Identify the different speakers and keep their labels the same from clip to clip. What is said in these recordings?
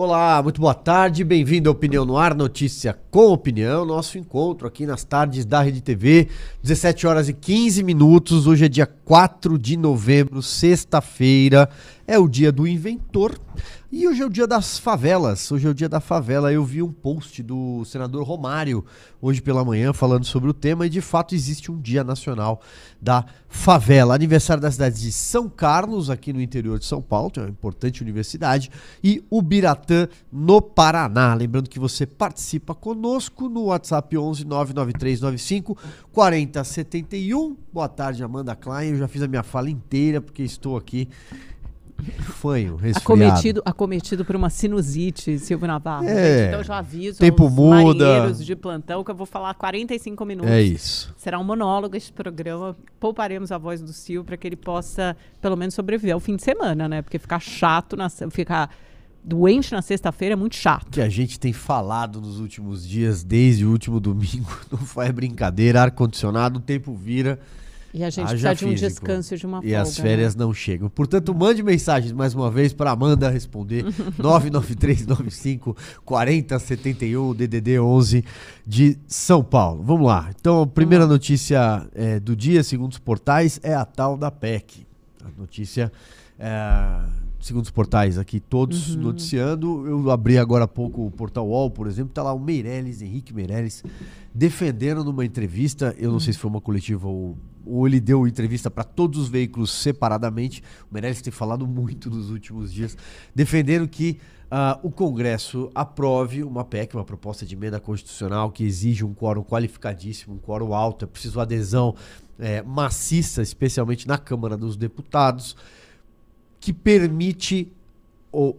Speaker 1: Olá, muito boa tarde, bem-vindo à Opinião no Ar, notícia com opinião, nosso encontro aqui nas tardes da Rede TV, 17 horas e 15 minutos, hoje é dia 4 de novembro, sexta-feira, é o dia do inventor, e hoje é o dia das favelas. Hoje é o dia da favela. Eu vi um post do senador Romário hoje pela manhã falando sobre o tema e de fato existe um dia nacional da favela. Aniversário da cidade de São Carlos, aqui no interior de São Paulo, é uma importante universidade, e Ubiratã, no Paraná. Lembrando que você participa conosco no WhatsApp 11 99395 4071. Boa tarde, Amanda Klein. Eu já fiz a minha fala inteira porque estou aqui fanho, resfriado.
Speaker 2: Acometido, acometido por uma sinusite, Silvio Navarro.
Speaker 1: É,
Speaker 2: então eu já aviso
Speaker 1: tempo muda.
Speaker 2: de plantão que eu vou falar 45 minutos.
Speaker 1: É isso.
Speaker 2: Será um monólogo este programa. Pouparemos a voz do Silvio para que ele possa, pelo menos, sobreviver ao fim de semana, né? Porque ficar chato, na, ficar doente na sexta-feira é muito chato.
Speaker 1: que a gente tem falado nos últimos dias, desde o último domingo, não foi brincadeira, ar-condicionado, o tempo vira.
Speaker 2: E a gente
Speaker 1: haja
Speaker 2: precisa de um
Speaker 1: físico.
Speaker 2: descanso e de uma
Speaker 1: E
Speaker 2: folga.
Speaker 1: as férias não chegam. Portanto, mande mensagens mais uma vez para Amanda responder. 99395 4071 DDD 11 de São Paulo. Vamos lá. Então, a primeira notícia eh, do dia, segundo os portais, é a tal da PEC. A notícia, eh, segundo os portais aqui, todos
Speaker 2: Uhum.
Speaker 1: noticiando. Eu abri agora há pouco o portal UOL, por exemplo, tá lá o Meirelles, Henrique Meirelles, defendendo numa entrevista, eu não sei se foi uma coletiva ou, ou ele deu entrevista para todos os veículos separadamente. O Meirelles tem falado muito nos últimos dias, defendendo que ah, o Congresso aprove uma PEC, uma proposta de emenda constitucional que exige um quórum qualificadíssimo, um quórum alto, é preciso adesão eh, maciça, especialmente na Câmara dos Deputados, que permite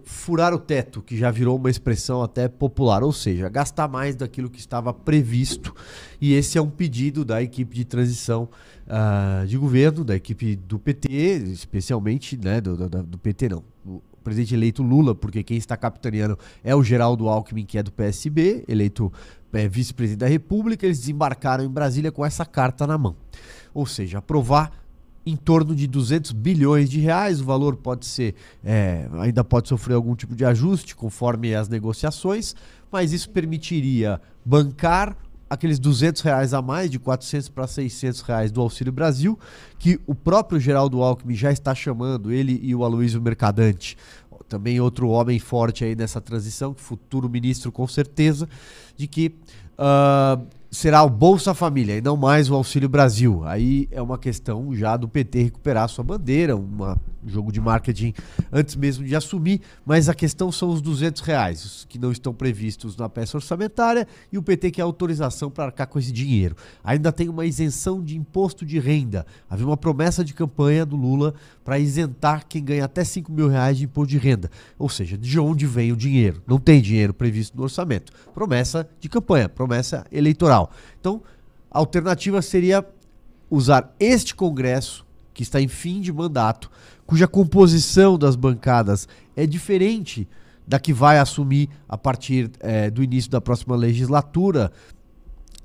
Speaker 1: furar o teto, que já virou uma expressão até popular, ou seja, gastar mais daquilo que estava previsto. E esse é um pedido da equipe de transição ah, de governo, da equipe do PT, especialmente, né, do, do- do PT não, o presidente eleito Lula, porque quem está capitaneando é o Geraldo Alckmin, que é do PSB, eleito eh, vice-presidente da República, eles desembarcaram em Brasília com essa carta na mão. Ou seja, aprovar em torno de 200 bilhões de reais. O valor pode ser, é, ainda pode sofrer algum tipo de ajuste conforme as negociações, mas isso permitiria bancar aqueles 200 reais a mais, de 400 para 600 reais do Auxílio Brasil, que o próprio Geraldo Alckmin já está chamando, ele e o Aloysio Mercadante, também outro homem forte aí nessa transição, futuro ministro com certeza, de que ah, será o Bolsa Família e não mais o Auxílio Brasil. Aí é uma questão já do PT recuperar sua bandeira, um jogo de marketing antes mesmo de assumir, mas a questão são os 200 reais, os que não estão previstos na peça orçamentária e o PT quer autorização para arcar com esse dinheiro. Ainda tem uma isenção de imposto de renda. Havia uma promessa de campanha do Lula para isentar quem ganha até 5 mil reais de imposto de renda. Ou seja, de onde vem o dinheiro? Não tem dinheiro previsto no orçamento. Promessa de campanha, promessa eleitoral. Então, a alternativa seria usar este Congresso, que está em fim de mandato, cuja composição das bancadas é diferente da que vai assumir a partir eh, do início da próxima legislatura.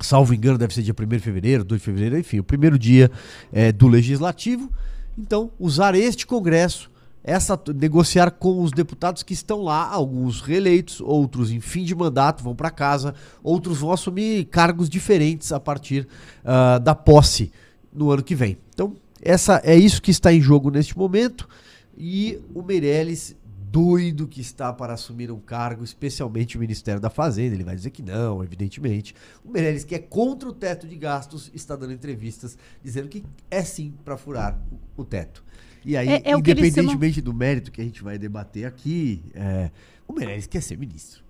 Speaker 1: Salvo engano, deve ser dia 1 de fevereiro, 2 de fevereiro, enfim, o primeiro dia eh, do legislativo. Então, usar este Congresso, essa, negociar com os deputados que estão lá, alguns reeleitos, outros em fim de mandato, vão para casa, outros vão assumir cargos diferentes a partir ah, da posse no ano que vem. Então, essa é isso que está em jogo neste momento. E o Meirelles, doido que está para assumir um cargo, especialmente o Ministério da Fazenda, ele vai dizer que não, evidentemente. O Meirelles, que é contra o teto de gastos, está dando entrevistas dizendo que é sim para furar o teto. E aí,
Speaker 2: É- é
Speaker 1: independentemente do mérito que a gente vai debater aqui, é, o Meirelles quer ser ministro.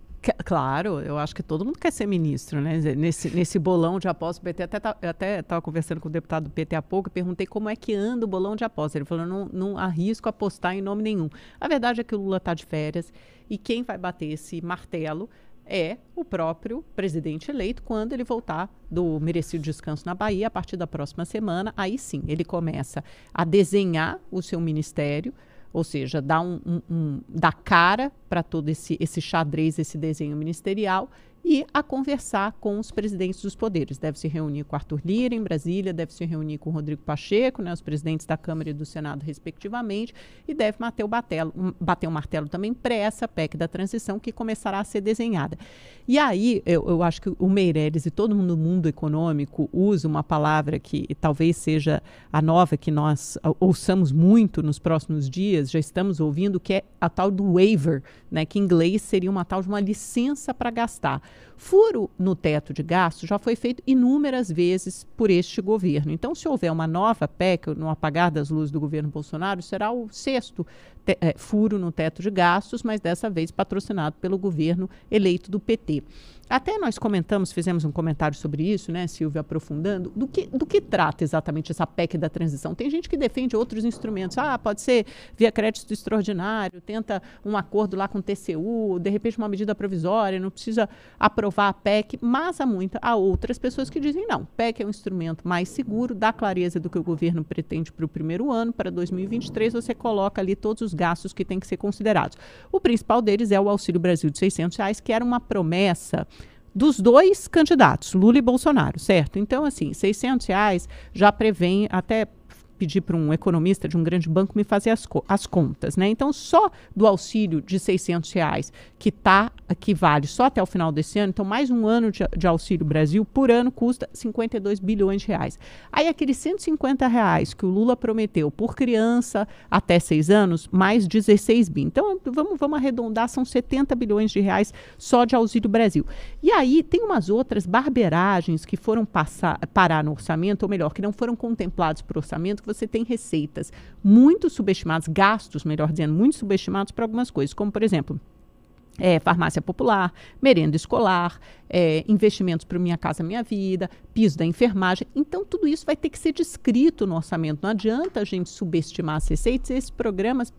Speaker 2: Claro, eu acho que todo mundo quer ser ministro, né? Nesse, nesse bolão de apostas, o PT até tá- até estava conversando com o deputado do PT há pouco e perguntei como é que anda o bolão de apostas. Ele falou: não, não arrisco apostar em nome nenhum. A verdade é que o Lula está de férias e quem vai bater esse martelo é o próprio presidente eleito quando ele voltar do merecido descanso na Bahia a partir da próxima semana. Aí sim, ele começa a desenhar o seu ministério ou seja, dá, um, um- um- dá cara para todo esse, esse xadrez, esse desenho ministerial, e a conversar com os presidentes dos poderes. Deve se reunir com Arthur Lira em Brasília, deve se reunir com Rodrigo Pacheco, né, os presidentes da Câmara e do Senado, respectivamente, e deve bater o, batelo, bater o martelo também para essa PEC da transição que começará a ser desenhada. E aí, eu, eu acho que o Meirelles e todo mundo no mundo econômico usa uma palavra que talvez seja a nova que nós ouçamos muito nos próximos dias, já estamos ouvindo, que é a tal do waiver, né, que em inglês seria uma tal de uma licença para gastar. Furo no teto de gastos já foi feito inúmeras vezes por este governo. Então, se houver uma nova PEC no apagar das luzes do governo Bolsonaro, será o sexto é, furo no teto de gastos, mas dessa vez patrocinado pelo governo eleito do PT. Até nós comentamos, fizemos um comentário sobre isso, né, Silvia, aprofundando, do que, do que trata exatamente essa PEC da transição. Tem gente que defende outros instrumentos. Ah, pode ser via crédito extraordinário, tenta um acordo lá com o TCU, de repente uma medida provisória, não precisa aprovar a PEC, mas há, muita, há outras pessoas que dizem não, PEC é um instrumento mais seguro, dá clareza do que o governo pretende para o primeiro ano, para 2023 você coloca ali todos os gastos que têm que ser considerados. O principal deles é o Auxílio Brasil de 600 reais, que era uma promessa dos dois candidatos, Lula e Bolsonaro, certo? Então, assim, 600 reais já prevém até pedir para um economista de um grande banco me fazer as, co as contas, né? Então, só do auxílio de 600 reais que tá, que vale só até o final desse ano, então mais um ano de, de auxílio Brasil por ano custa 52 bilhões de reais. Aí aqueles 150 reais que o Lula prometeu por criança até seis anos, mais 16 bi. Então, vamos, vamos arredondar, são 70 bilhões de reais só de auxílio Brasil. E aí tem umas outras barberagens que foram passar, parar no orçamento, ou melhor, que não foram contemplados por orçamento, que você tem receitas muito subestimadas, gastos, melhor dizendo, muito subestimados para algumas coisas, como por exemplo, é, farmácia popular, merenda escolar, é, investimentos para Minha Casa Minha Vida, piso da enfermagem. Então, tudo isso vai ter que ser descrito no orçamento. Não adianta a gente subestimar as receitas esses programas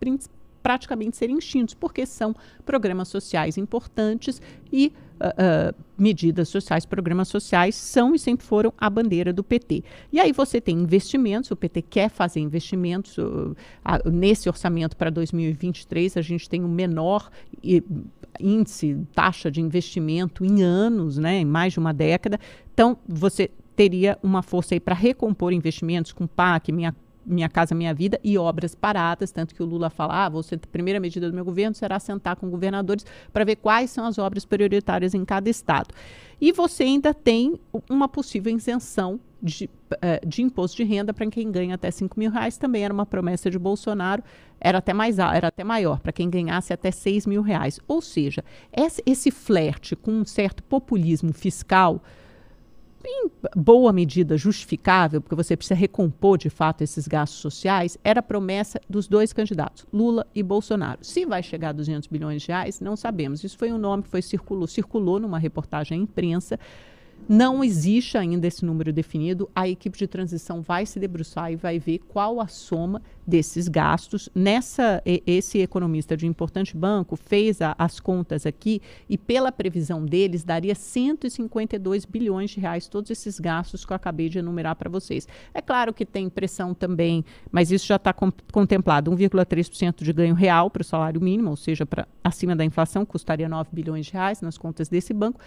Speaker 2: praticamente serem extintos, porque são programas sociais importantes e uh, medidas sociais, programas sociais são e sempre foram a bandeira do PT. E aí você tem investimentos, o PT quer fazer investimentos. Uh, nesse orçamento para 2023, a gente tem o menor índice, taxa de investimento em anos, né, em mais de uma década. Então, você teria uma força aí para recompor investimentos com PAC, Minha minha Casa Minha Vida e obras paradas, tanto que o Lula fala, ah, a primeira medida do meu governo será sentar com governadores para ver quais são as obras prioritárias em cada estado. E você ainda tem uma possível isenção de, uh, de imposto de renda para quem ganha até 5 mil reais, também era uma promessa de Bolsonaro, era até, mais, era até maior, para quem ganhasse até 6 mil reais. Ou seja, esse flerte com um certo populismo fiscal em boa medida justificável, porque você precisa recompor de fato esses gastos sociais, era a promessa dos dois candidatos, Lula e Bolsonaro. Se vai chegar a 200 bilhões de reais, não sabemos. Isso foi um nome que foi circulou, circulou numa reportagem à imprensa. Não existe ainda esse número definido. A equipe de transição vai se debruçar e vai ver qual a soma desses gastos. Nessa, esse economista de um importante banco fez a, as contas aqui e, pela previsão deles, daria 152 bilhões de reais todos esses gastos que eu acabei de enumerar para vocês. É claro que tem pressão também, mas isso já está contemplado: 1,3% de ganho real para o salário mínimo, ou seja, para acima da inflação, custaria 9 bilhões de reais nas contas desse banco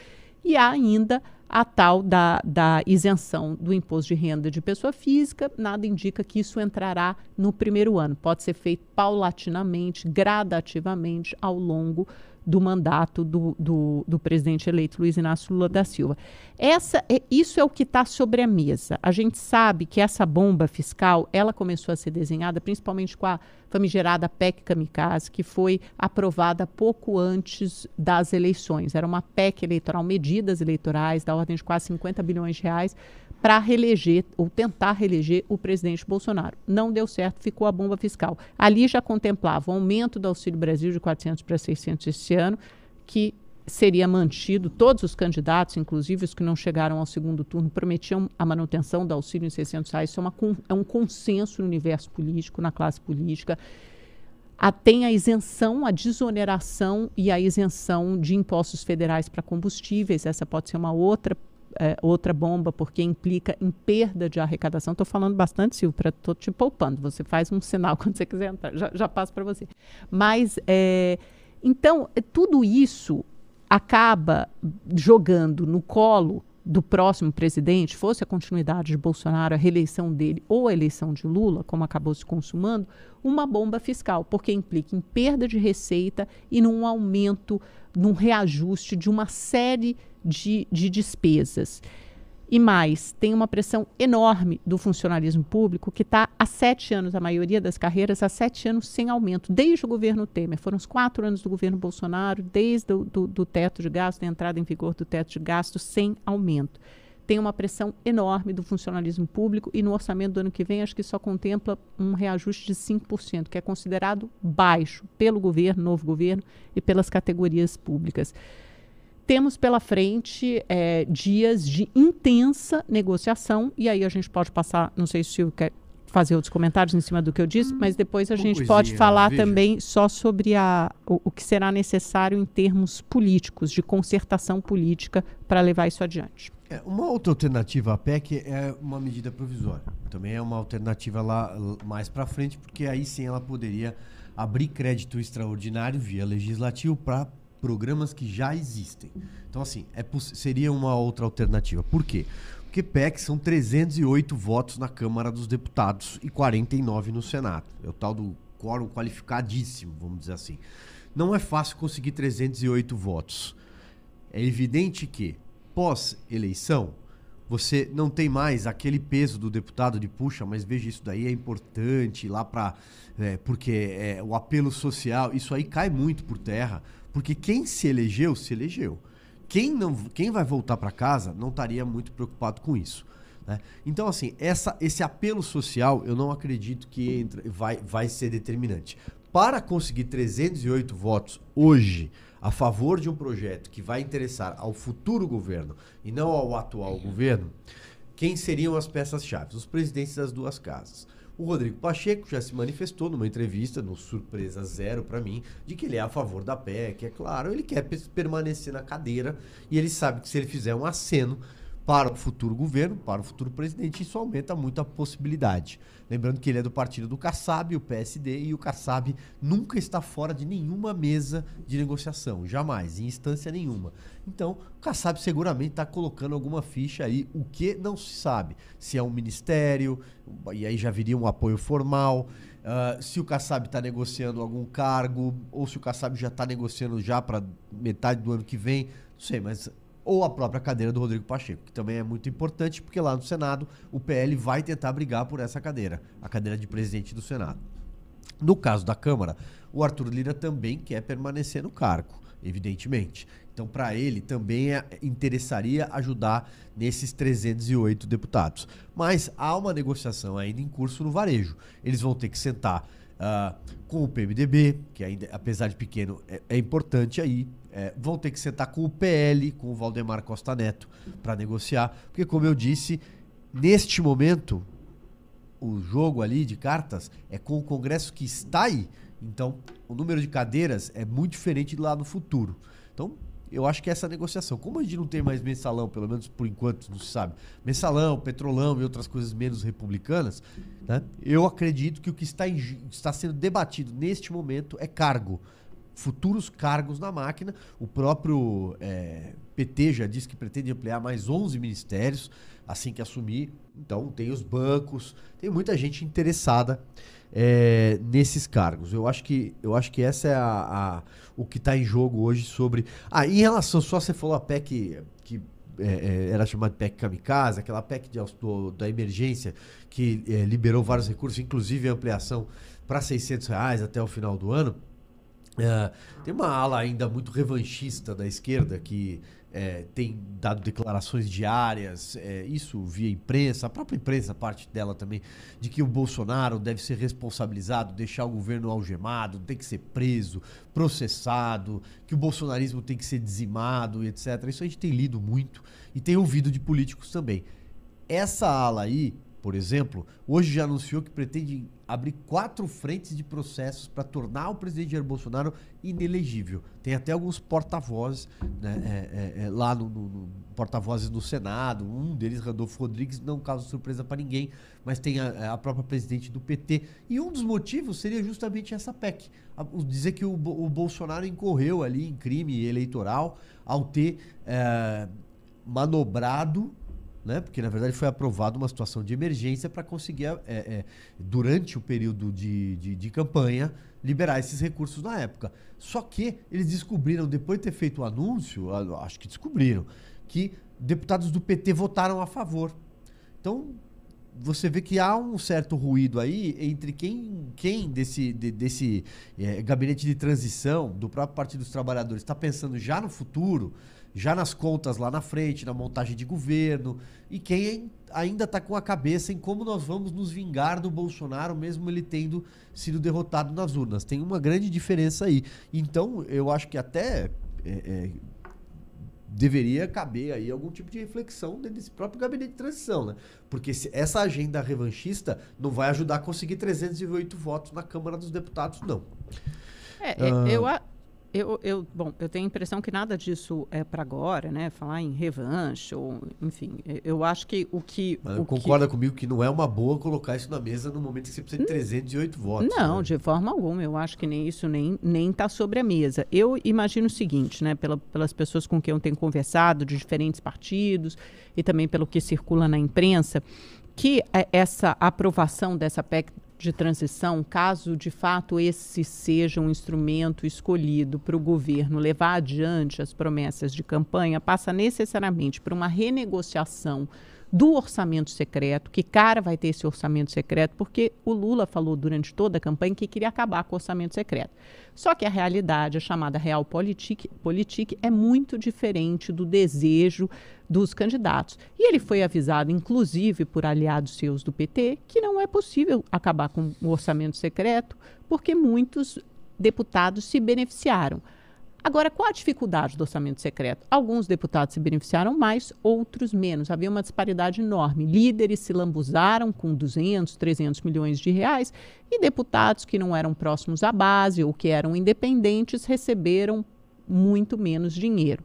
Speaker 2: e há ainda a tal da, da isenção do imposto de renda de pessoa física. Nada indica que isso entrará no primeiro ano. Pode ser feito paulatinamente, gradativamente, ao longo do mandato do, do, do, presidente eleito Luiz Inácio Lula da Silva. Essa, é, isso é o que está sobre a mesa. A gente sabe que essa bomba fiscal ela começou a ser desenhada principalmente com a famigerada PEC Kamikaze, que foi aprovada pouco antes das eleições. Era uma PEC eleitoral, medidas eleitorais da ordem de quase 50 bilhões de reais para reeleger ou tentar reeleger o presidente Bolsonaro. Não deu certo, ficou a bomba fiscal. Ali já contemplava o aumento do Auxílio Brasil de 400 para 600 esse ano, que seria mantido, todos os candidatos, inclusive os que não chegaram ao segundo turno, prometiam a manutenção do auxílio em 600 reais. Isso é, uma, é um consenso no universo político, na classe política. A, tem a isenção, a desoneração e a isenção de impostos federais para combustíveis. Essa pode ser uma outra é, outra bomba, porque implica em perda de arrecadação. Estou falando bastante, Silvio, estou te poupando. Você faz um sinal quando você quiser entrar, já, já passo para você. Mas, é, então, é, tudo isso acaba jogando no colo do próximo presidente, fosse a continuidade de Bolsonaro, a reeleição dele ou a eleição de Lula, como acabou se consumando, uma bomba fiscal, porque implica em perda de receita e num aumento, num reajuste de uma série de, de despesas. E mais, tem uma pressão enorme do funcionalismo público que está há sete anos, a maioria das carreiras, há sete anos sem aumento, desde o governo Temer. Foram os quatro anos do governo Bolsonaro, desde o do, do teto de gasto, da entrada em vigor do teto de gasto, sem aumento. Tem uma pressão enorme do funcionalismo público e no orçamento do ano que vem, acho que só contempla um reajuste de 5%, que é considerado baixo pelo governo, novo governo, e pelas categorias públicas temos pela frente é, dias de intensa negociação, e aí a gente pode passar, não sei se o Silvio quer fazer outros comentários em cima do que eu disse, mas depois a gente pode falar veja. também só sobre a, o, o, que será necessário em termos políticos, de concertação política para levar isso adiante.
Speaker 1: É, uma outra alternativa à PEC é uma medida provisória. Também é uma alternativa lá mais para frente, porque aí sim ela poderia abrir crédito extraordinário via legislativo para programas que já existem. Então, assim, é, seria uma outra alternativa. Por quê? Porque PEC são 308 votos na Câmara dos Deputados e 49 no Senado. É o tal do quórum qualificadíssimo, vamos dizer assim. Não é fácil conseguir 308 votos. É evidente que, pós-eleição, você não tem mais aquele peso do deputado de puxa, mas veja isso daí é importante lá para é, porque é, o apelo social, isso aí cai muito por terra. Porque quem se elegeu, se elegeu. Quem, não, quem vai voltar para casa não estaria muito preocupado com isso. Né? Então, assim, essa, esse apelo social, eu não acredito que entra, vai, vai ser determinante. Para conseguir 308 votos hoje a favor de um projeto que vai interessar ao futuro governo e não ao atual governo, quem seriam as peças-chave? Os presidentes das duas casas. O Rodrigo Pacheco já se manifestou numa entrevista, no Surpresa Zero para mim, de que ele é a favor da PEC, é claro, ele quer permanecer na cadeira e ele sabe que se ele fizer um aceno para o futuro governo, para o futuro presidente, isso aumenta muito a possibilidade. Lembrando que ele é do partido do Kassab, o PSD, e o Kassab nunca está fora de nenhuma mesa de negociação, jamais, em instância nenhuma. Então, o Kassab seguramente está colocando alguma ficha aí, o que não se sabe. Se é um ministério, e aí já viria um apoio formal. Uh, se o Kassab está negociando algum cargo, ou se o Kassab já está negociando já para metade do ano que vem, não sei, mas ou a própria cadeira do Rodrigo Pacheco, que também é muito importante, porque lá no Senado o PL vai tentar brigar por essa cadeira, a cadeira de presidente do Senado. No caso da Câmara, o Arthur Lira também quer permanecer no cargo, evidentemente. Então, para ele também é, interessaria ajudar nesses 308 deputados. Mas há uma negociação ainda em curso no varejo. Eles vão ter que sentar uh, com o PMDB, que ainda, apesar de pequeno, é, é importante aí, é, vão ter que sentar com o PL, com o Valdemar Costa Neto, para negociar. Porque, como eu disse, neste momento, o jogo ali de cartas é com o Congresso que está aí. Então, o número de cadeiras é muito diferente lá no futuro. Então, eu acho que essa negociação, como a gente não tem mais mensalão, pelo menos por enquanto, não se sabe, mensalão, petrolão e outras coisas menos republicanas, né, eu acredito que o que está, em, está sendo debatido neste momento é cargo futuros cargos na máquina. O próprio é, PT já disse que pretende ampliar mais 11 ministérios assim que assumir. Então, tem os bancos, tem muita gente interessada é, nesses cargos. Eu acho que, eu acho que essa é a, a o que está em jogo hoje sobre. Ah, em relação, só você falou a PEC que é, é, era chamada PEC Kamikaze, aquela PEC de, do, da emergência que é, liberou vários recursos, inclusive a ampliação para 600 reais até o final do ano. É, tem uma ala ainda muito revanchista da esquerda que é, tem dado declarações diárias, é, isso via imprensa, a própria imprensa, parte dela também, de que o Bolsonaro deve ser responsabilizado, deixar o governo algemado, tem que ser preso, processado, que o bolsonarismo tem que ser dizimado, etc. Isso a gente tem lido muito e tem ouvido de políticos também. Essa ala aí por exemplo, hoje já anunciou que pretende abrir quatro frentes de processos para tornar o presidente Jair Bolsonaro inelegível. Tem até alguns porta-vozes né, é, é, é, lá no, no, no porta-vozes no Senado. Um deles, Randolfo Rodrigues, não causa surpresa para ninguém, mas tem a, a, própria presidente do PT. E um dos motivos seria justamente essa PEC. Dizer que o, o, Bolsonaro incorreu ali em crime eleitoral ao ter é, manobrado né? Porque na verdade foi aprovada uma situação de emergência para conseguir, é, é, durante o período de, de, de, campanha, liberar esses recursos na época. Só que eles descobriram, depois de ter feito o anúncio, acho que descobriram, que deputados do PT votaram a favor. Então, você vê que há um certo ruído aí entre quem, quem desse, de, desse é, gabinete de transição, do próprio Partido dos Trabalhadores, está pensando já no futuro já nas contas lá na frente, na montagem de governo, e quem ainda está com a cabeça em como nós vamos nos vingar do Bolsonaro, mesmo ele tendo sido derrotado nas urnas. Tem uma grande diferença aí. Então, eu acho que até é, é, deveria caber aí algum tipo de reflexão dentro desse próprio gabinete de transição, né? Porque essa agenda revanchista não vai ajudar a conseguir 308 votos na Câmara dos Deputados, não.
Speaker 2: É, uh... eu, eu, eu, bom, eu tenho a impressão que nada disso é para agora, né? Falar em revanche, ou, enfim, eu acho que o que.
Speaker 1: Mas o concorda que... comigo que não é uma boa colocar isso na mesa no momento que você precisa de 308 votos.
Speaker 2: Não, né? de forma alguma. Eu acho que nem isso nem nem está sobre a mesa. Eu imagino o seguinte, né? Pela, pelas pessoas com quem eu tenho conversado, de diferentes partidos, e também pelo que circula na imprensa, que é, essa aprovação dessa PEC de transição, caso de fato esse seja um instrumento escolhido para o governo levar adiante as promessas de campanha, passa necessariamente por uma renegociação do orçamento secreto. Que cara vai ter esse orçamento secreto? Porque o Lula falou durante toda a campanha que queria acabar com o orçamento secreto. Só que a realidade, a chamada real politique, politique é muito diferente do desejo dos candidatos. E ele foi avisado, inclusive por aliados seus do PT, que não é possível acabar com o orçamento secreto, porque muitos deputados se beneficiaram. Agora, qual a dificuldade do orçamento secreto? Alguns deputados se beneficiaram mais, outros menos. Havia uma disparidade enorme. Líderes se lambuzaram com 200, 300 milhões de reais e deputados que não eram próximos à base ou que eram independentes receberam muito menos dinheiro.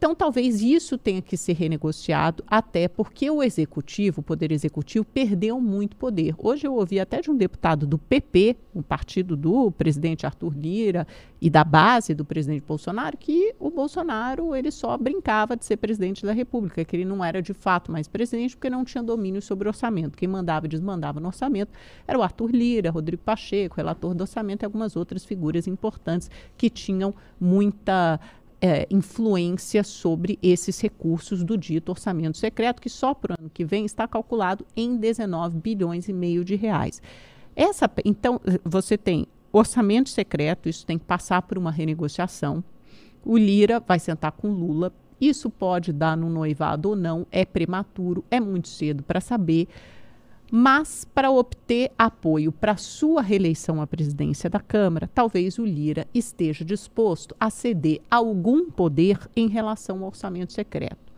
Speaker 2: Então, talvez isso tenha que ser renegociado, até porque o executivo, o poder executivo, perdeu muito poder. Hoje eu ouvi até de um deputado do PP, o partido do presidente Arthur Lira e da base do presidente Bolsonaro, que o Bolsonaro ele só brincava de ser presidente da República, que ele não era de fato mais presidente porque não tinha domínio sobre o orçamento. Quem mandava e desmandava no orçamento era o Arthur Lira, Rodrigo Pacheco, relator do orçamento e algumas outras figuras importantes que tinham muita é, influência sobre esses recursos do dito orçamento secreto, que só para o ano que vem está calculado em 19 bilhões e meio de reais. Essa, então, você tem orçamento secreto, isso tem que passar por uma renegociação. O Lira vai sentar com Lula. Isso pode dar no noivado ou não, é prematuro, é muito cedo para saber. Mas, para obter apoio para sua reeleição à presidência da Câmara, talvez o Lira esteja disposto a ceder algum poder em relação ao orçamento secreto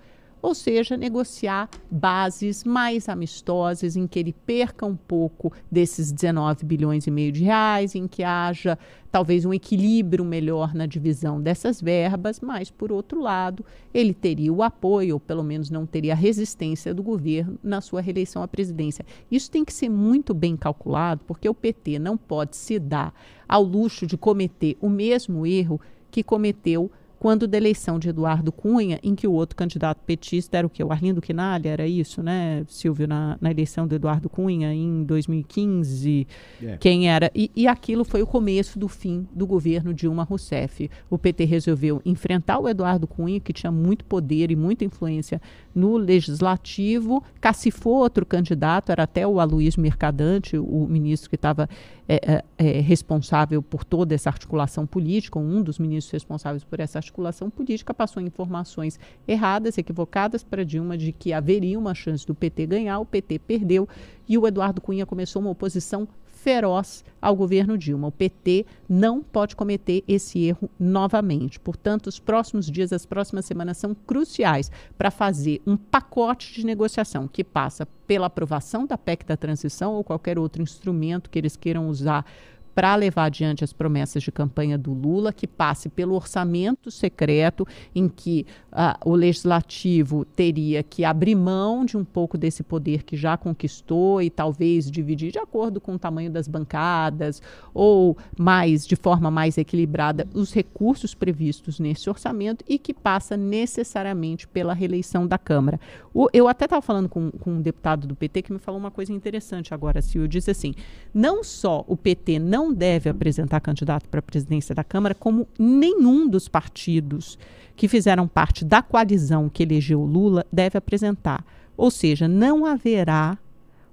Speaker 2: ou seja, negociar bases mais amistosas em que ele perca um pouco desses 19 bilhões e meio de reais, em que haja talvez um equilíbrio melhor na divisão dessas verbas, mas por outro lado, ele teria o apoio, ou pelo menos não teria a resistência do governo na sua reeleição à presidência. Isso tem que ser muito bem calculado, porque o PT não pode se dar ao luxo de cometer o mesmo erro que cometeu quando da eleição de Eduardo Cunha, em que o outro candidato petista era o que? O Arlindo Quinalha, era isso, né, Silvio, na, na eleição do Eduardo Cunha em 2015. Yeah. É. Quem era? E, e aquilo foi o começo do fim do governo Dilma Rousseff. O PT resolveu enfrentar o Eduardo Cunha, que tinha muito poder e muita influência no legislativo, cacifou outro candidato, era até o Aloysio Mercadante, o ministro que estava é, é, responsável por toda essa articulação política, um dos ministros responsáveis por essa articulação política, passou informações erradas, equivocadas para Dilma de que haveria uma chance do PT ganhar, o PT perdeu e o Eduardo Cunha começou uma oposição feroz ao governo Dilma. O PT não pode cometer esse erro novamente. Portanto, os próximos dias, as próximas semanas são cruciais para fazer um pacote de negociação que passa pela aprovação da PEC da transição ou qualquer outro instrumento que eles queiram usar para levar adiante as promessas de campanha do Lula, que passe pelo orçamento secreto, em que uh, o legislativo teria que abrir mão de um pouco desse poder que já conquistou e talvez dividir de acordo com o tamanho das bancadas ou mais de forma mais equilibrada os recursos previstos nesse orçamento e que passa necessariamente pela reeleição da Câmara. O, eu até estava falando com, com um deputado do PT que me falou uma coisa interessante agora, Silvio, disse assim, não só o PT não não deve apresentar candidato para a presidência da Câmara, como nenhum dos partidos que fizeram parte da coalizão que elegeu Lula deve apresentar. Ou seja, não haverá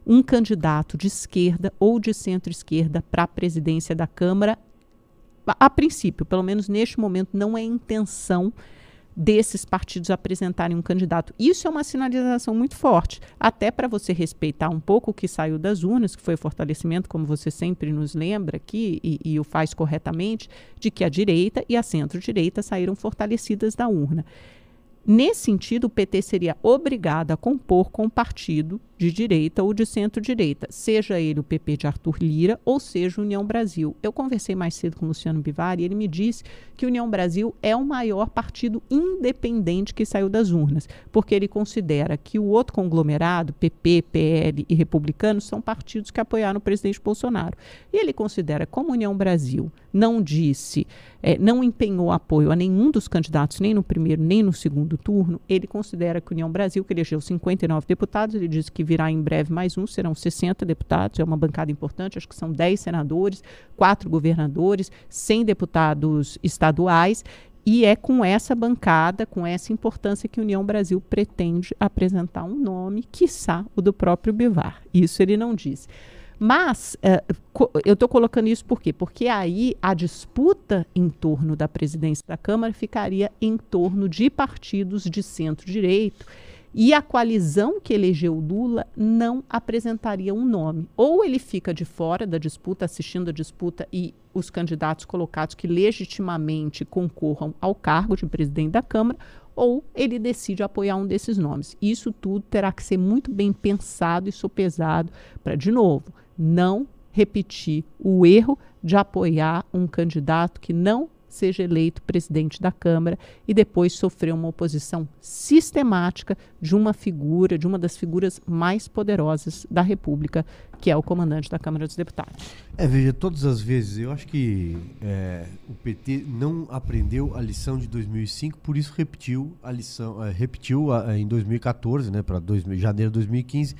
Speaker 2: um candidato de esquerda ou de centro-esquerda para a presidência da Câmara. A princípio, pelo menos neste momento, não é intenção desses partidos apresentarem um candidato. Isso é uma sinalização muito forte, até para você respeitar um pouco o que saiu das urnas, que foi o fortalecimento, como você sempre nos lembra aqui e, e o faz corretamente, de que a direita e a centro-direita saíram fortalecidas da urna. Nesse sentido, o PT seria obrigado a compor com um partido de direita ou de centro-direita, seja ele o PP de Arthur Lira ou seja União Brasil. Eu conversei mais cedo com o Luciano Bivar e ele me disse que União Brasil é o maior partido independente que saiu das urnas, porque ele considera que o outro conglomerado, PP, PL e Republicanos, são partidos que apoiaram o presidente Bolsonaro. E ele considera, como União Brasil não disse, é, não empenhou apoio a nenhum dos candidatos, nem no primeiro nem no segundo turno, ele considera que União Brasil, que elegeu 59 deputados, ele disse que virá em breve mais um, serão 60 deputados, é uma bancada importante, acho que são 10 senadores, quatro governadores, 100 deputados estaduais. E é com essa bancada, com essa importância, que a União Brasil pretende apresentar um nome, quiçá o do próprio Bivar. Isso ele não disse. Mas uh, eu estou colocando isso por quê? Porque aí a disputa em torno da presidência da Câmara ficaria em torno de partidos de centro-direito e a coalizão que elegeu Lula não apresentaria um nome. Ou ele fica de fora da disputa, assistindo a disputa, e os candidatos colocados que legitimamente concorram ao cargo de presidente da Câmara, ou ele decide apoiar um desses nomes. Isso tudo terá que ser muito bem pensado e sopesado para, de novo, não repetir o erro de apoiar um candidato que não seja eleito presidente da Câmara e depois sofrer uma oposição sistemática de uma figura, de uma das figuras mais poderosas da República, que é o comandante da Câmara dos Deputados.
Speaker 1: É, veja, todas as vezes, eu acho que é, o PT não aprendeu a lição de 2005, por isso repetiu a lição, é, repetiu a, em 2014, né, para janeiro de 2015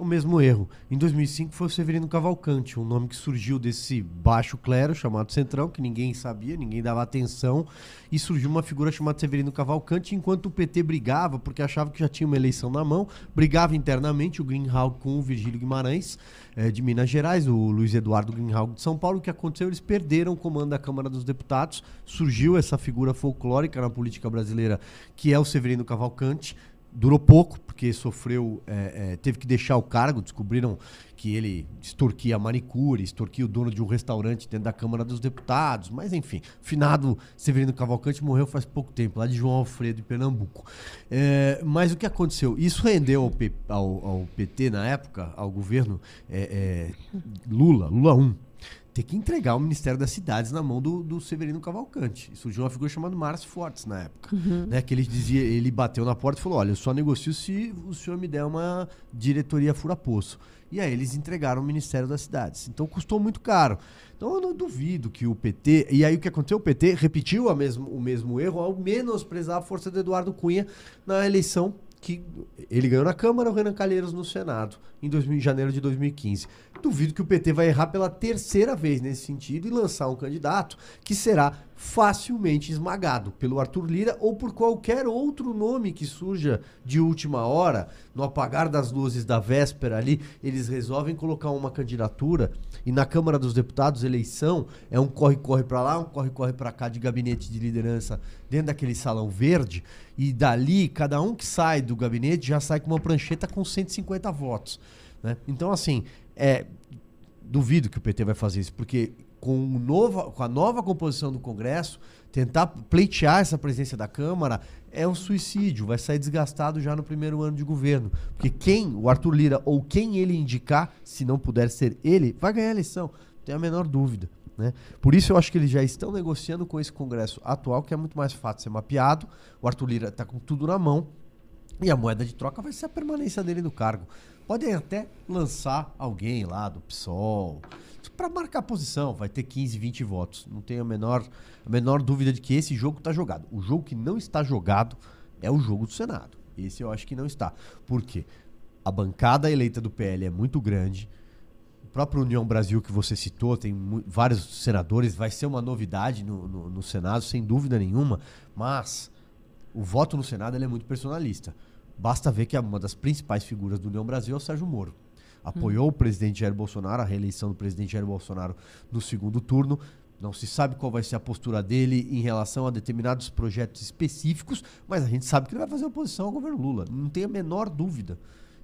Speaker 1: o mesmo erro. Em 2005 foi o Severino Cavalcante, um nome que surgiu desse baixo clero chamado Centrão, que ninguém sabia, ninguém dava atenção, e surgiu uma figura chamada Severino Cavalcante, enquanto o PT brigava, porque achava que já tinha uma eleição na mão, brigava internamente o Greenhalgh com o Virgílio Guimarães, é, de Minas Gerais, o Luiz Eduardo Greenhalgh de São Paulo. O que aconteceu? Eles perderam o comando da Câmara dos Deputados, surgiu essa figura folclórica na política brasileira, que é o Severino Cavalcante, durou pouco, porque sofreu, é, é, teve que deixar o cargo, descobriram que ele extorquia a manicure, extorquia o dono de um restaurante dentro da Câmara dos Deputados, mas enfim, finado Severino Cavalcante morreu faz pouco tempo, lá de João Alfredo, em Pernambuco. É, mas o que aconteceu? Isso rendeu ao, P, ao, ao PT na época, ao governo é, é, Lula, Lula 1, ter que entregar o Ministério das Cidades na mão do, do Severino Cavalcante. E surgiu uma figura chamada Márcio Fortes na época. Uhum. Né, que ele dizia, ele bateu na porta e falou: Olha, eu só negocio se o senhor me der uma diretoria fura-poço. E aí eles entregaram o Ministério das Cidades. Então custou muito caro. Então eu não duvido que o PT. E aí o que aconteceu? O PT repetiu mesmo, o mesmo erro ao menosprezar a força do Eduardo Cunha na eleição que ele ganhou na Câmara, o Renan Calheiros no Senado, em, 2000, em janeiro de 2015. Duvido que o PT vai errar pela terceira vez nesse sentido e lançar um candidato que será facilmente esmagado pelo Arthur Lira ou por qualquer outro nome que surja de última hora, no apagar das luzes da véspera ali, eles resolvem colocar uma candidatura e na Câmara dos Deputados eleição é um corre-corre para lá, um corre-corre para cá de gabinete de liderança dentro daquele salão verde e dali cada um que sai do gabinete já sai com uma prancheta com 150 votos. Né? Então, assim, é, duvido que o PT vai fazer isso, porque com, nova, com a nova composição do Congresso, tentar pleitear essa presença da Câmara é um suicídio, vai sair desgastado já no primeiro ano de governo. Porque quem, o Arthur Lira, ou quem ele indicar, se não puder ser ele, vai ganhar a eleição. Não tem a menor dúvida. Né? Por isso eu acho que eles já estão negociando com esse Congresso atual, que é muito mais fácil ser mapeado. O Arthur Lira está com tudo na mão. E a moeda de troca vai ser a permanência dele no cargo. Podem até lançar alguém lá do PSOL para marcar posição, vai ter 15, 20 votos. Não tenho a menor, a menor dúvida de que esse jogo está jogado. O jogo que não está jogado é o jogo do Senado. Esse eu acho que não está. Por quê? A bancada eleita do PL é muito grande própria União Brasil que você citou, tem vários senadores, vai ser uma novidade no, no, no, Senado, sem dúvida nenhuma, mas o voto no Senado é muito personalista. Basta ver que uma das principais figuras do União Brasil é o Sérgio Moro. Apoiou hum. o presidente Jair Bolsonaro, a reeleição do presidente Jair Bolsonaro no segundo turno. Não se sabe qual vai ser a postura dele em relação a determinados projetos específicos, mas a gente sabe que ele vai fazer oposição ao governo Lula. Não tem a menor dúvida.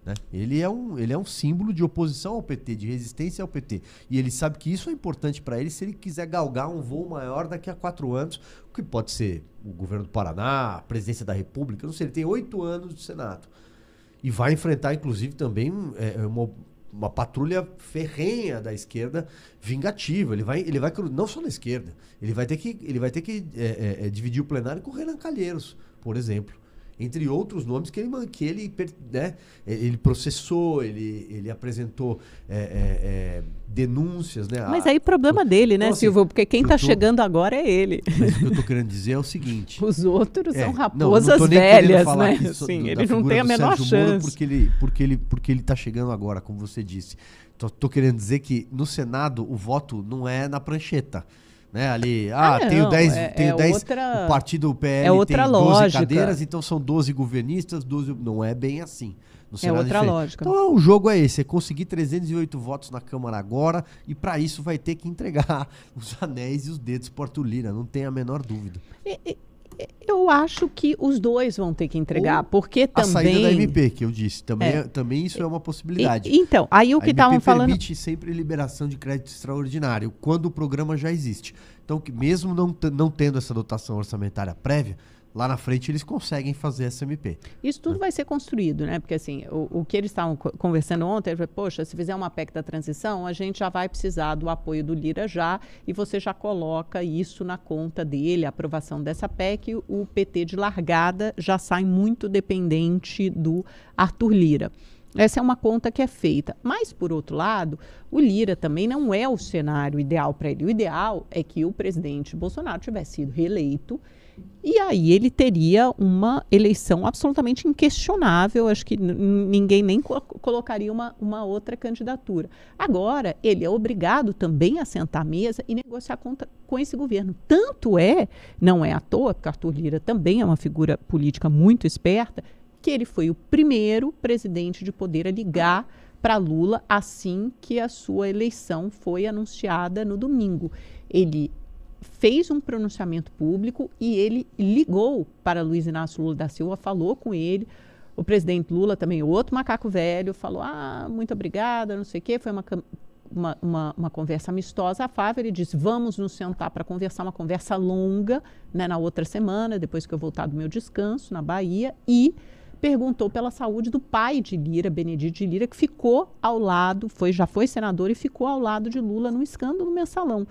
Speaker 1: Né? Ele, é um, ele é um símbolo de oposição ao PT, de resistência ao PT. E ele sabe que isso é importante para ele se ele quiser galgar um voo maior daqui a quatro anos, que pode ser o governo do Paraná, a presidência da República, não sei, ele tem oito anos de Senado. E vai enfrentar, inclusive, também é, é uma, uma patrulha ferrenha da esquerda vingativa. Ele vai, ele vai não só na esquerda, ele vai ter que, ele vai ter que é, é, é dividir o plenário com o Renan Calheiros, por exemplo entre outros nomes que ele, que ele, né, ele processou, ele, ele apresentou é, é, é, denúncias. Né,
Speaker 2: Mas aí problema dele, né, então, assim, Silvio? Porque quem está chegando agora é ele.
Speaker 1: Mas o que eu estou querendo dizer é o seguinte:
Speaker 2: os outros é, são raposas não, não velhas, né? Sim, ele não tem a menor Sérgio chance. Moro
Speaker 1: porque ele porque ele porque ele está chegando agora, como você disse. Tô, querendo dizer que no Senado o voto não é na prancheta né? Ali, ah, ah tenho 10, é, tenho é outra, o partido PL
Speaker 2: é outra
Speaker 1: tem
Speaker 2: 12 lógica.
Speaker 1: cadeiras, então são 12 governistas, 12, não é bem assim.
Speaker 2: é outra lógica.
Speaker 1: Então o jogo é esse, é conseguir 308 votos na Câmara agora e para isso vai ter que entregar os anéis e os dedos para Lira, não tem a menor dúvida.
Speaker 2: E, e, eu acho que os dois vão ter que entregar, Ou porque também... A
Speaker 1: saída da MP, que eu disse, também, é. também isso é uma possibilidade.
Speaker 2: E, então, aí o que estavam falando...
Speaker 1: permite sempre liberação de crédito extraordinário, quando o programa já existe. Então, que mesmo não, não tendo essa dotação orçamentária prévia, lá na frente eles conseguem fazer SMP.
Speaker 2: Isso tudo né? vai ser construído, né? Porque assim, o, o que eles estavam conversando ontem, ele falou, poxa, se fizer uma PEC da transição, a gente já vai precisar do apoio do Lira já, e você já coloca isso na conta dele, a aprovação dessa PEC, o PT de largada já sai muito dependente do Arthur Lira. Essa é uma conta que é feita. Mas, por outro lado, o Lira também não é o cenário ideal para ele. O ideal é que o presidente Bolsonaro tivesse sido reeleito e aí ele teria uma eleição absolutamente inquestionável. Acho que ninguém nem co colocaria uma, uma outra candidatura. Agora, ele é obrigado também a sentar à mesa e negociar contra, com esse governo. Tanto é, não é à toa, porque Arthur Lira também é uma figura política muito esperta, que ele foi o primeiro presidente de poder a ligar para Lula assim que a sua eleição foi anunciada no domingo. Ele fez um pronunciamento público e ele ligou para Luiz Inácio Lula da Silva, falou com ele. O presidente Lula também, outro macaco velho, falou: Ah, muito obrigada, não sei o quê. Foi uma, uma, uma, uma conversa amistosa. A Fávia ele disse: Vamos nos sentar para conversar, uma conversa longa, né, na outra semana, depois que eu voltar do meu descanso na Bahia. E perguntou pela saúde do pai de Lira, Benedito de Lira, que ficou ao lado, foi, já foi senador e ficou ao lado de Lula no escândalo mensalão.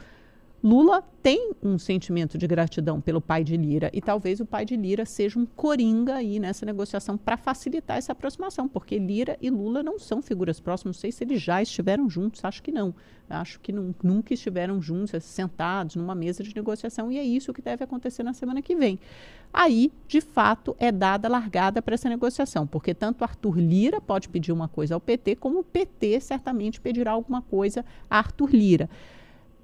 Speaker 2: Lula tem um sentimento de gratidão pelo pai de Lira e talvez o pai de Lira seja um coringa aí nessa negociação para facilitar essa aproximação, porque Lira e Lula não são figuras próximas. Não sei se eles já estiveram juntos, acho que não. Acho que nunca estiveram juntos, sentados numa mesa de negociação e é isso que deve acontecer na semana que vem. Aí, de fato, é dada largada para essa negociação, porque tanto Arthur Lira pode pedir uma coisa ao PT, como o PT certamente pedirá alguma coisa a Arthur Lira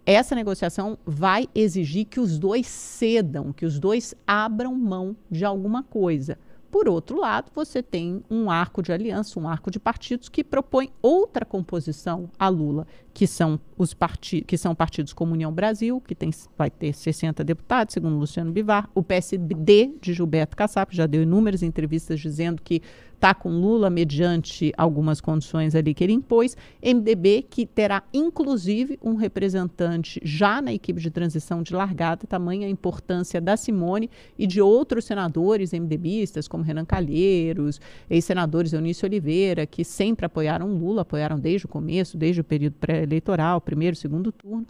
Speaker 2: essa negociação vai exigir que os dois cedam, que os dois abram mão de alguma coisa. Por outro lado, você tem um arco de aliança, um arco de partidos que propõe outra composição a Lula, que são os partidos, que são partidos como União Brasil, que tem, vai ter 60 deputados, segundo Luciano Bivar, o PSD de Gilberto Kassab, já deu inúmeras entrevistas dizendo que está com Lula mediante algumas condições ali que ele impôs, MDB que terá inclusive um representante já na equipe de transição de largada, tamanha a importância da Simone e de outros senadores MDBistas, como Renan Calheiros, ex-senadores Eunício Oliveira, que sempre apoiaram Lula, apoiaram desde o começo, desde o período pré-eleitoral, primeiro, segundo turno.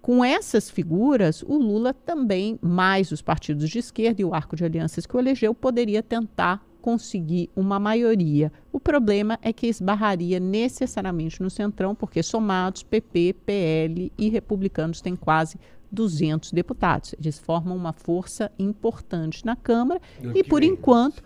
Speaker 2: Com essas figuras, o Lula também, mais os partidos de esquerda e o arco de alianças que o elegeu, poderia tentar conseguir uma maioria. O problema é que esbarraria necessariamente no centrão, porque somados PP, PL e republicanos têm quase 200 deputados. Eles formam uma força importante na Câmara e, por enquanto,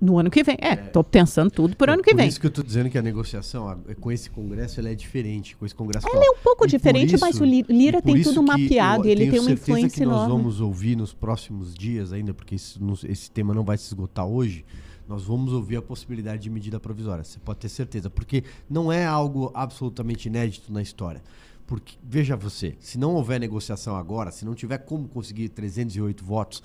Speaker 2: no ano que vem. É, estou é. pensando tudo por ano que vem. Por
Speaker 1: isso que eu estou dizendo que a negociação com esse Congresso ela é diferente. Com esse Congresso
Speaker 2: ela é um pouco diferente, isso, mas o Lira tem tudo mapeado e ele tem uma influência
Speaker 1: que
Speaker 2: nós
Speaker 1: vamos ouvir nos próximos dias ainda, porque esse, esse tema não vai se esgotar hoje. Nós vamos ouvir a possibilidade de medida provisória. Você pode ter certeza, porque não é algo absolutamente inédito na história. Porque veja você, se não houver negociação agora, se não tiver como conseguir 308 votos,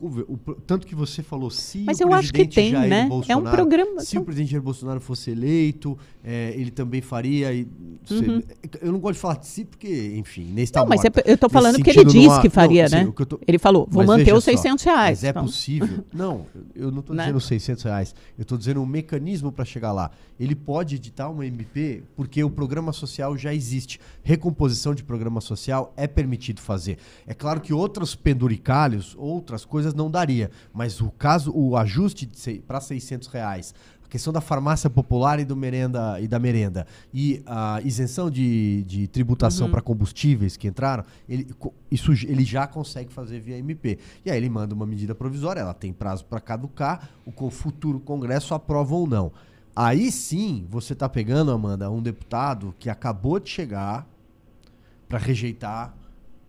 Speaker 1: o, o, tanto que você falou, se
Speaker 2: Mas eu acho que tem,
Speaker 1: Jair
Speaker 2: né?
Speaker 1: Bolsonaro,
Speaker 2: é um programa.
Speaker 1: Se o presidente Jair Bolsonaro fosse eleito, é, ele também faria. E, uhum. Eu não gosto de falar de si, porque, enfim, nesse Não,
Speaker 2: mas é, eu estou falando porque ele disse que faria, não, né? Sim, tô... Ele falou, vou manter os 600 só, reais.
Speaker 1: Mas é então. possível. não, eu não estou né? dizendo 600 reais. Eu estou dizendo um mecanismo para chegar lá. Ele pode editar uma MP porque o programa social já existe. Recomposição de programa social é permitido fazer. É claro que outros penduricalhos, outras coisas não daria. Mas o caso, o ajuste para 600 reais, a questão da farmácia popular e, do merenda, e da merenda e a isenção de, de tributação uhum. para combustíveis que entraram, ele, isso ele já consegue fazer via MP. E aí ele manda uma medida provisória, ela tem prazo para caducar, o futuro Congresso aprova ou não. Aí sim, você está pegando, Amanda, um deputado que acabou de chegar para rejeitar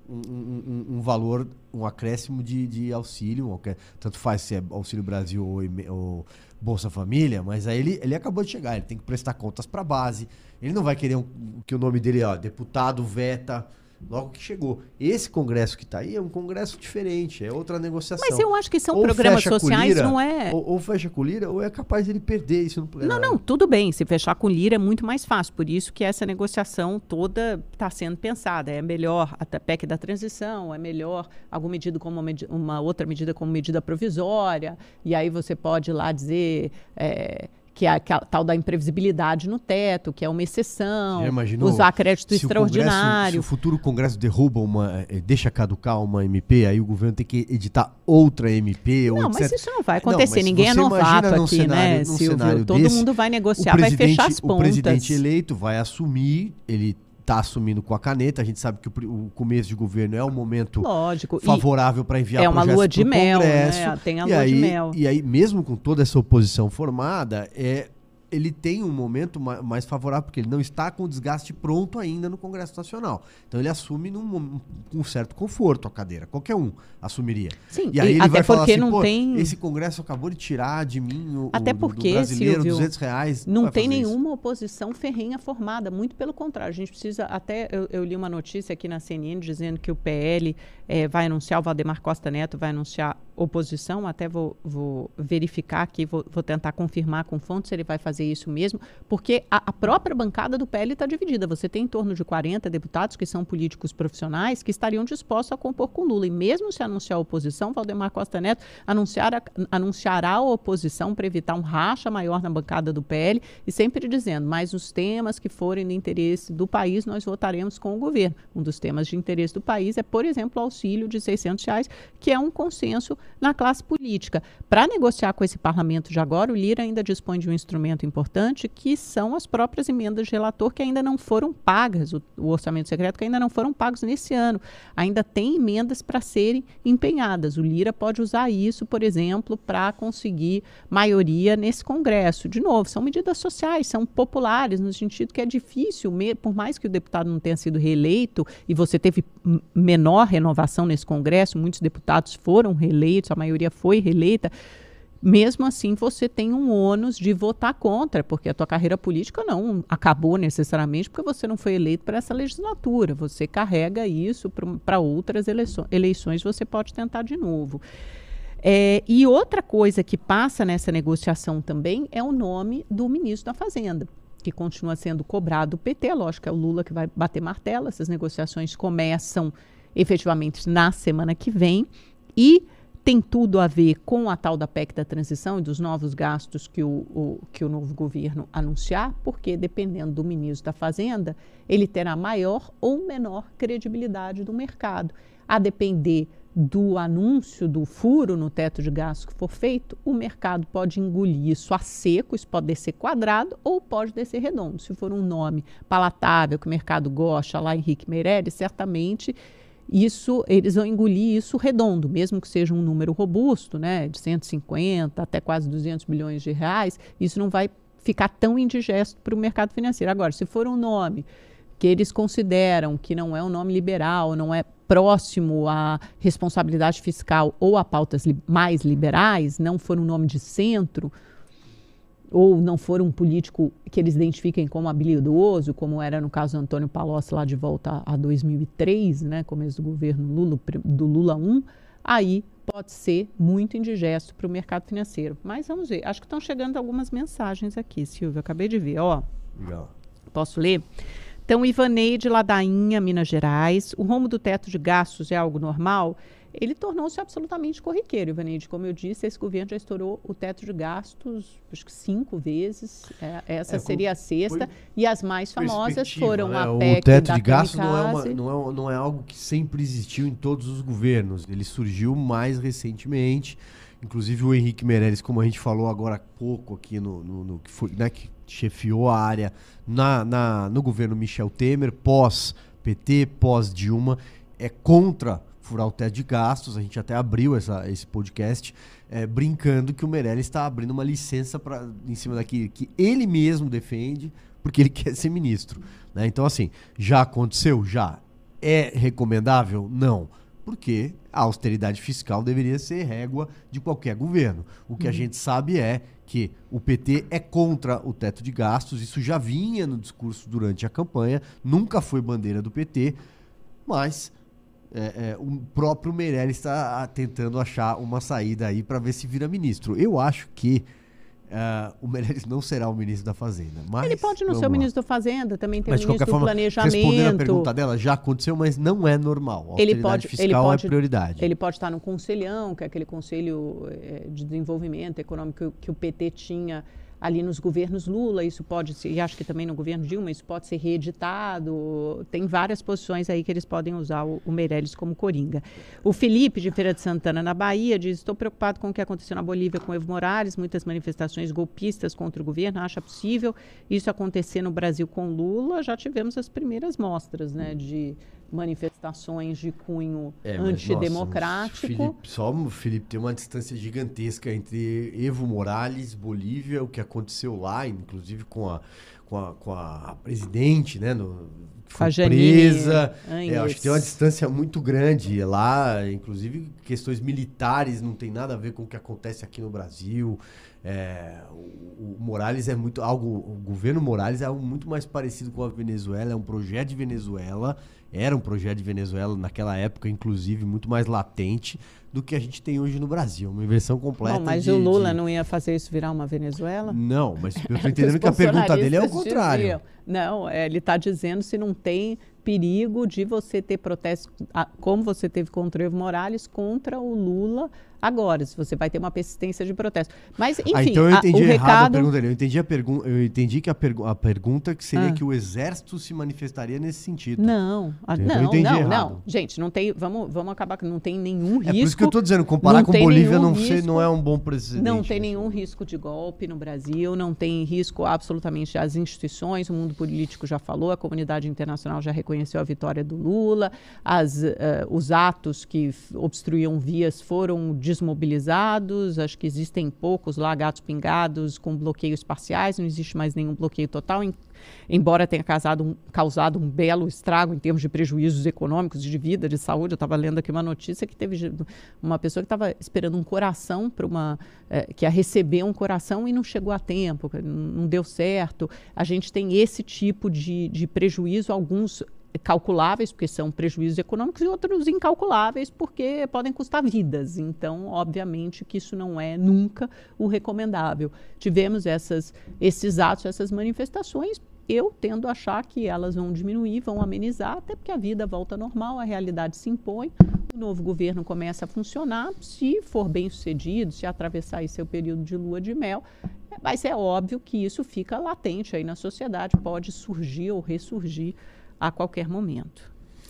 Speaker 1: um, um, um, valor, um acréscimo de, de auxílio, tanto faz se é Auxílio Brasil ou, ou, Bolsa Família, mas aí ele, ele acabou de chegar, ele tem que prestar contas para a base, ele não vai querer um, que o nome dele, ó, deputado veta logo que chegou. Esse congresso que está aí é um congresso diferente, é outra negociação.
Speaker 2: Mas eu acho que são ou programas sociais, Lira,
Speaker 1: não
Speaker 2: é.
Speaker 1: Ou, ou, fecha com Lira, ou é capaz ele perder isso no
Speaker 2: plenário. Não, não, tudo bem. Se fechar com Lira é muito mais fácil. Por isso que essa negociação toda está sendo pensada. É melhor a PEC da transição, é melhor alguma medida como uma, uma outra medida como medida provisória. E aí você pode lá dizer. É, que é a, que a, tal da imprevisibilidade no teto, que é uma exceção, usar crédito extraordinário. se
Speaker 1: o futuro Congresso derruba uma, eh, deixa caducar uma MP, aí o governo tem que editar outra MP.
Speaker 2: Não, mas isso não vai acontecer. Não, Ninguém é novato aqui, cenário, né, Silvio? Todo desse, mundo vai negociar, vai fechar as pontas.
Speaker 1: O presidente eleito vai assumir, ele está assumindo com a caneta. A gente sabe que o, o, começo de governo é um momento
Speaker 2: Lógico.
Speaker 1: favorável para enviar
Speaker 2: É uma lua de mel, né? Tem a lua
Speaker 1: aí,
Speaker 2: de mel.
Speaker 1: E aí, mesmo com toda essa oposição formada, é ele tem um momento mais favorável, porque ele não está com o desgaste pronto ainda no Congresso Nacional. Então ele assume num, com um certo conforto a cadeira. Qualquer um assumiria.
Speaker 2: Sim, e aí e ele até vai porque
Speaker 1: falar
Speaker 2: assim, não tem.
Speaker 1: Esse Congresso acabou de tirar de mim o,
Speaker 2: até porque,
Speaker 1: do brasileiro
Speaker 2: Silvio,
Speaker 1: 200 reais.
Speaker 2: Não, não tem nenhuma isso. oposição ferrenha formada. Muito pelo contrário. A gente precisa. Até eu, eu li uma notícia aqui na CNN dizendo que o PL é, vai anunciar, o Valdemar Costa Neto vai anunciar oposição. Até vou, vou verificar aqui, vou, vou tentar confirmar com fontes se ele vai fazer fazer isso mesmo, porque a, a própria bancada do PL está dividida. Você tem em torno de 40 deputados que são políticos profissionais que estariam dispostos a compor com Lula. E mesmo se anunciar a oposição, Valdemar Costa Neto anunciar anunciará a oposição para evitar um racha maior na bancada do PL e sempre dizendo, mas os temas que forem do interesse do país, nós votaremos com o governo. Um dos temas de interesse do país é, por exemplo, o auxílio de 600 reais, que é um consenso na classe política. Para negociar com esse parlamento de agora, o Lira ainda dispõe de um instrumento importante, que são as próprias emendas de relator que ainda não foram pagas, o, o orçamento secreto que ainda não foram pagos nesse ano. Ainda tem emendas para serem empenhadas. O Lira pode usar isso, por exemplo, para conseguir maioria nesse Congresso. De novo, são medidas sociais, são populares, no sentido que é difícil, por mais que o deputado não tenha sido reeleito e você teve menor renovação nesse Congresso, muitos deputados foram reeleitos, a maioria foi reeleita mesmo assim você tem um ônus de votar contra, porque a tua carreira política não acabou necessariamente porque você não foi eleito para essa legislatura. Você carrega isso para outras eleições, você pode tentar de novo. É, e outra coisa que passa nessa negociação também é o nome do ministro da Fazenda, que continua sendo cobrado do PT. Lógico que é o Lula que vai bater martelo. Essas negociações começam efetivamente na semana que vem. E tem tudo a ver com a tal da PEC da transição e dos novos gastos que o, o, que o novo governo anunciar, porque dependendo do ministro da Fazenda, ele terá maior ou menor credibilidade do mercado. A depender do anúncio do furo no teto de gastos que for feito, o mercado pode engolir isso a seco, isso pode descer quadrado ou pode descer redondo. Se for um nome palatável que o mercado gosta, lá Henrique Meirelles, certamente isso eles vão engolir isso redondo, mesmo que seja um número robusto, né, de 150 até quase 200 bilhões de reais, isso não vai ficar tão indigesto para o mercado financeiro. Agora, se for um nome que eles consideram que não é um nome liberal, não é próximo à responsabilidade fiscal ou a pautas li mais liberais, não for um nome de centro, ou não for um político que eles identifiquem como habilidoso, como era no caso do Antônio Palocci lá de volta a 2003, né, começo do governo Lula, do Lula 1, aí pode ser muito indigesto para o mercado financeiro. Mas vamos ver. Acho que estão chegando algumas mensagens aqui, Silvio. Acabei de ver. Ó, Legal. Posso ler? Então, Ivaneide Ladainha, Minas Gerais. O rombo do teto de gastos é algo normal? Ele tornou-se absolutamente corriqueiro, Ivaneide. Como eu disse, esse governo já estourou o teto de gastos, acho que cinco vezes. É, essa é, seria a sexta. E as mais famosas foram né? a PEC
Speaker 1: O teto de gastos não é, uma, não, é, não é algo que sempre existiu em todos os governos. Ele surgiu mais recentemente. Inclusive o Henrique Meirelles, como a gente falou agora há pouco aqui no, no, no que foi, né, que chefiou a área na, na, no governo Michel Temer, pós PT, pós Dilma, é contra furar o teto de gastos. A gente até abriu essa, esse podcast é, brincando que o Meirelles está abrindo uma licença pra, em cima daquilo que ele mesmo defende, porque ele quer ser ministro. Né? Então, assim, já aconteceu? Já. É recomendável? Não. Porque a austeridade fiscal deveria ser régua de qualquer governo. O que uhum. a gente sabe é que o PT é contra o teto de gastos, isso já vinha no discurso durante a campanha, nunca foi bandeira do PT, mas é, é, o próprio Meirelles está tentando achar uma saída aí para ver se vira ministro. Eu acho que uh, o Meirelles não será o ministro da Fazenda. Mas,
Speaker 2: Ele pode não ser o ministro da Fazenda, também tem
Speaker 1: mas,
Speaker 2: o ministro do
Speaker 1: forma,
Speaker 2: Planejamento.
Speaker 1: Respondendo a pergunta dela, já aconteceu, mas não é normal. A
Speaker 2: ele pode,
Speaker 1: fiscal
Speaker 2: ele pode,
Speaker 1: é prioridade.
Speaker 2: Ele pode estar no Conselhão, que é aquele conselho é, de desenvolvimento econômico que o PT tinha ali nos governos Lula, isso pode ser, e acho que também no governo Dilma, isso pode ser reeditado. Tem várias posições aí que eles podem usar o, o Meirelles como coringa. O Felipe, de Feira de Santana, na Bahia, diz: Estou preocupado com o que aconteceu na Bolívia com Evo Morales, muitas manifestações golpistas contra o governo. Acha possível isso acontecer no Brasil com Lula? Já tivemos as primeiras mostras né, de manifestações de cunho é, antidemocrático.
Speaker 1: Felipe, só Felipe tem uma distância gigantesca entre Evo Morales, Bolívia, o que aconteceu lá, inclusive com a, com a, com a presidente, né? No, foi presa. É, acho que tem uma distância muito grande lá, inclusive questões militares não tem nada a ver com o que acontece aqui no Brasil. É, o, o, Morales é muito algo, o governo Morales é algo muito mais parecido com a Venezuela, é um projeto de Venezuela era um projeto de Venezuela naquela época, inclusive, muito mais latente do que a gente tem hoje no Brasil. Uma inversão completa.
Speaker 2: Bom, mas
Speaker 1: de,
Speaker 2: o Lula
Speaker 1: de...
Speaker 2: não ia fazer isso virar uma Venezuela?
Speaker 1: Não, mas eu estou entendendo que a pergunta dele é o contrário. Diziam.
Speaker 2: Não, é, ele está dizendo se não tem perigo de você ter protestos, como você teve contra o Evo Morales, contra o Lula agora, se você vai ter uma persistência de protesto. Mas, enfim, ah,
Speaker 1: então eu entendi a, o recado... a pergunta dele. Eu entendi a, pergu eu entendi que a, pergu a pergunta que seria ah. que o exército se manifestaria nesse sentido.
Speaker 2: Não, a, não, não, errado. não. Gente, não tem, vamos, vamos acabar que não tem nenhum risco. É
Speaker 1: por isso que eu estou dizendo, comparar com Bolívia não, sei, não é um bom presidente.
Speaker 2: Não tem nenhum risco de golpe no Brasil, não tem risco absolutamente as instituições, o mundo político já falou, a comunidade internacional já reconheceu reconheceu a vitória do Lula, as, uh, os atos que obstruíam vias foram desmobilizados, acho que existem poucos lá, gatos pingados com bloqueios parciais, não existe mais nenhum bloqueio total, em, embora tenha causado um, causado um belo estrago em termos de prejuízos econômicos, de vida, de saúde. Eu estava lendo aqui uma notícia que teve uma pessoa que estava esperando um coração para uma. É, que ia receber um coração e não chegou a tempo, não deu certo. A gente tem esse tipo de, de prejuízo, alguns calculáveis, porque são prejuízos econômicos, e outros incalculáveis, porque podem custar vidas. Então, obviamente, que isso não é nunca o recomendável. Tivemos essas, esses atos, essas manifestações. Eu tendo a achar que elas vão diminuir, vão amenizar, até porque a vida volta normal, a realidade se impõe, o novo governo começa a funcionar. Se for bem sucedido, se atravessar seu período de lua de mel, mas é óbvio que isso fica latente aí na sociedade, pode surgir ou ressurgir a qualquer momento.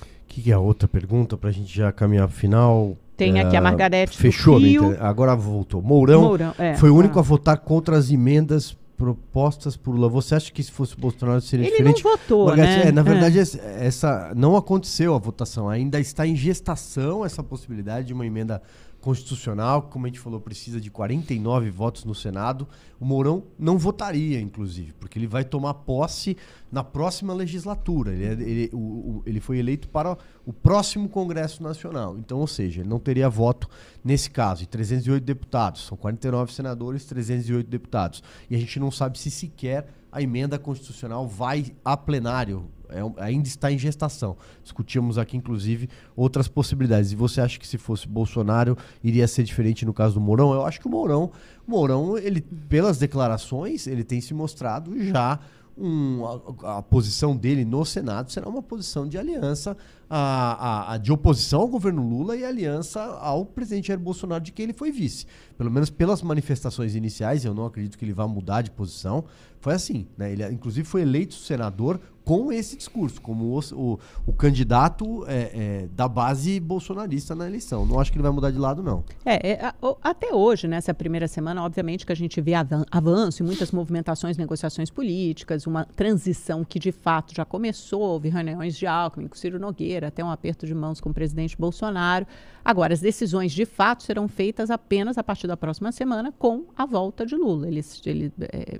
Speaker 1: O que, que, é a outra pergunta para a gente já caminhar para o final?
Speaker 2: Tem aqui a é, Margarete
Speaker 1: Fechou, Rio. agora voltou. Mourão, Mourão é, foi o único a votar contra as emendas propostas por Lula. Você acha que se fosse Bolsonaro seria
Speaker 2: Ele
Speaker 1: diferente?
Speaker 2: Ele não votou, Margarete, né?
Speaker 1: É, na verdade, é. essa não aconteceu a votação. Ainda está em gestação essa possibilidade de uma emenda constitucional, como a gente falou, precisa de 49 votos no Senado. O Mourão não votaria, inclusive, porque ele vai tomar posse na próxima legislatura. Ele, é, ele, o, ele foi eleito para o próximo Congresso Nacional. Então, ou seja, ele não teria voto nesse caso. E 308 deputados, são 49 senadores, 308 deputados. E a gente não sabe se sequer a emenda constitucional vai a plenário é, ainda está em gestação. Discutimos aqui, inclusive, outras possibilidades. E você acha que se fosse Bolsonaro iria ser diferente no caso do Mourão? Eu acho que o Mourão, Mourão, ele, pelas declarações, ele tem se mostrado já um, a, a, posição dele no Senado será uma posição de aliança a, a, a, de oposição ao governo Lula e aliança ao presidente Jair Bolsonaro, de quem ele foi vice. Pelo menos pelas manifestações iniciais, eu não acredito que ele vá mudar de posição. Foi assim, né? Ele, inclusive, foi eleito senador com esse discurso, como o, o, o candidato é, é, da base bolsonarista na eleição. Não acho que ele vai mudar de lado, não.
Speaker 2: É, é até hoje, nessa primeira semana, obviamente que a gente vê avanço e muitas movimentações, negociações políticas, uma transição que de fato já começou. Houve reuniões de Alckmin com Ciro Nogueira, até um aperto de mãos com o presidente Bolsonaro. Agora, as decisões de fato serão feitas apenas a partir da próxima semana com a volta de Lula. Ele, ele é,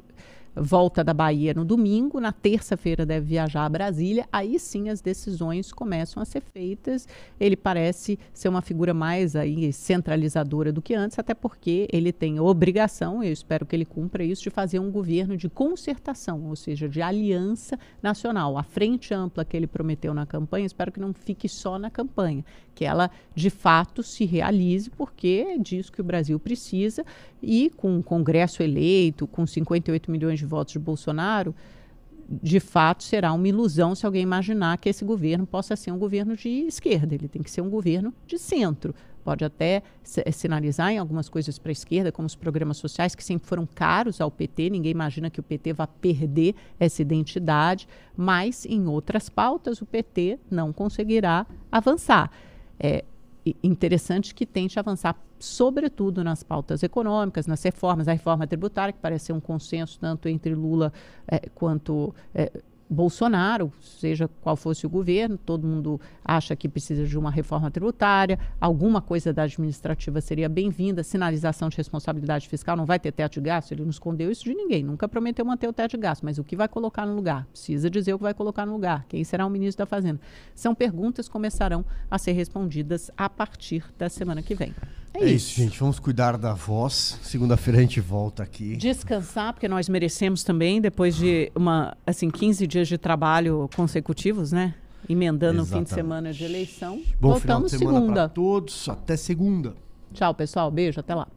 Speaker 2: volta da Bahia no domingo, na terça-feira deve viajar a Brasília, aí sim as decisões começam a ser feitas. Ele parece ser uma figura mais aí centralizadora do que antes, até porque ele tem a obrigação, eu espero que ele cumpra isso, de fazer um governo de concertação, ou seja, de aliança nacional. A frente ampla que ele prometeu na campanha, espero que não fique só na campanha, que ela de fato se realize, porque é disso que o Brasil precisa e com o Congresso eleito, com 58 milhões de votos de Bolsonaro, de fato será uma ilusão se alguém imaginar que esse governo possa ser um governo de esquerda. Ele tem que ser um governo de centro. Pode até eh, sinalizar em algumas coisas para a esquerda, como os programas sociais, que sempre foram caros ao PT. Ninguém imagina que o PT vá perder essa identidade, mas em outras pautas o PT não conseguirá avançar. É, interessante que tente avançar, sobretudo nas pautas econômicas, nas reformas, a reforma tributária, que parece ser um consenso tanto entre Lula é, quanto é, Bolsonaro, seja qual fosse o governo, todo mundo acha que precisa de uma reforma tributária, alguma coisa da administrativa seria bem-vinda, sinalização de responsabilidade fiscal, não vai ter teto de gasto, ele não escondeu isso de ninguém, nunca prometeu manter o teto de gasto, mas o que vai colocar no lugar? Precisa dizer o que vai colocar no lugar, quem será o ministro da Fazenda? São perguntas que começarão a ser respondidas a partir da semana que vem.
Speaker 1: É, é isso. isso. gente. Vamos cuidar da voz. Segunda-feira a gente volta aqui.
Speaker 2: Descansar, porque nós merecemos também, depois de uma, assim, 15 dias de trabalho consecutivos, né? Emendando o fim de semana de eleição.
Speaker 1: Bom Voltamos final de semana segunda. todos. Até segunda.
Speaker 2: Tchau, pessoal. Beijo. Até lá.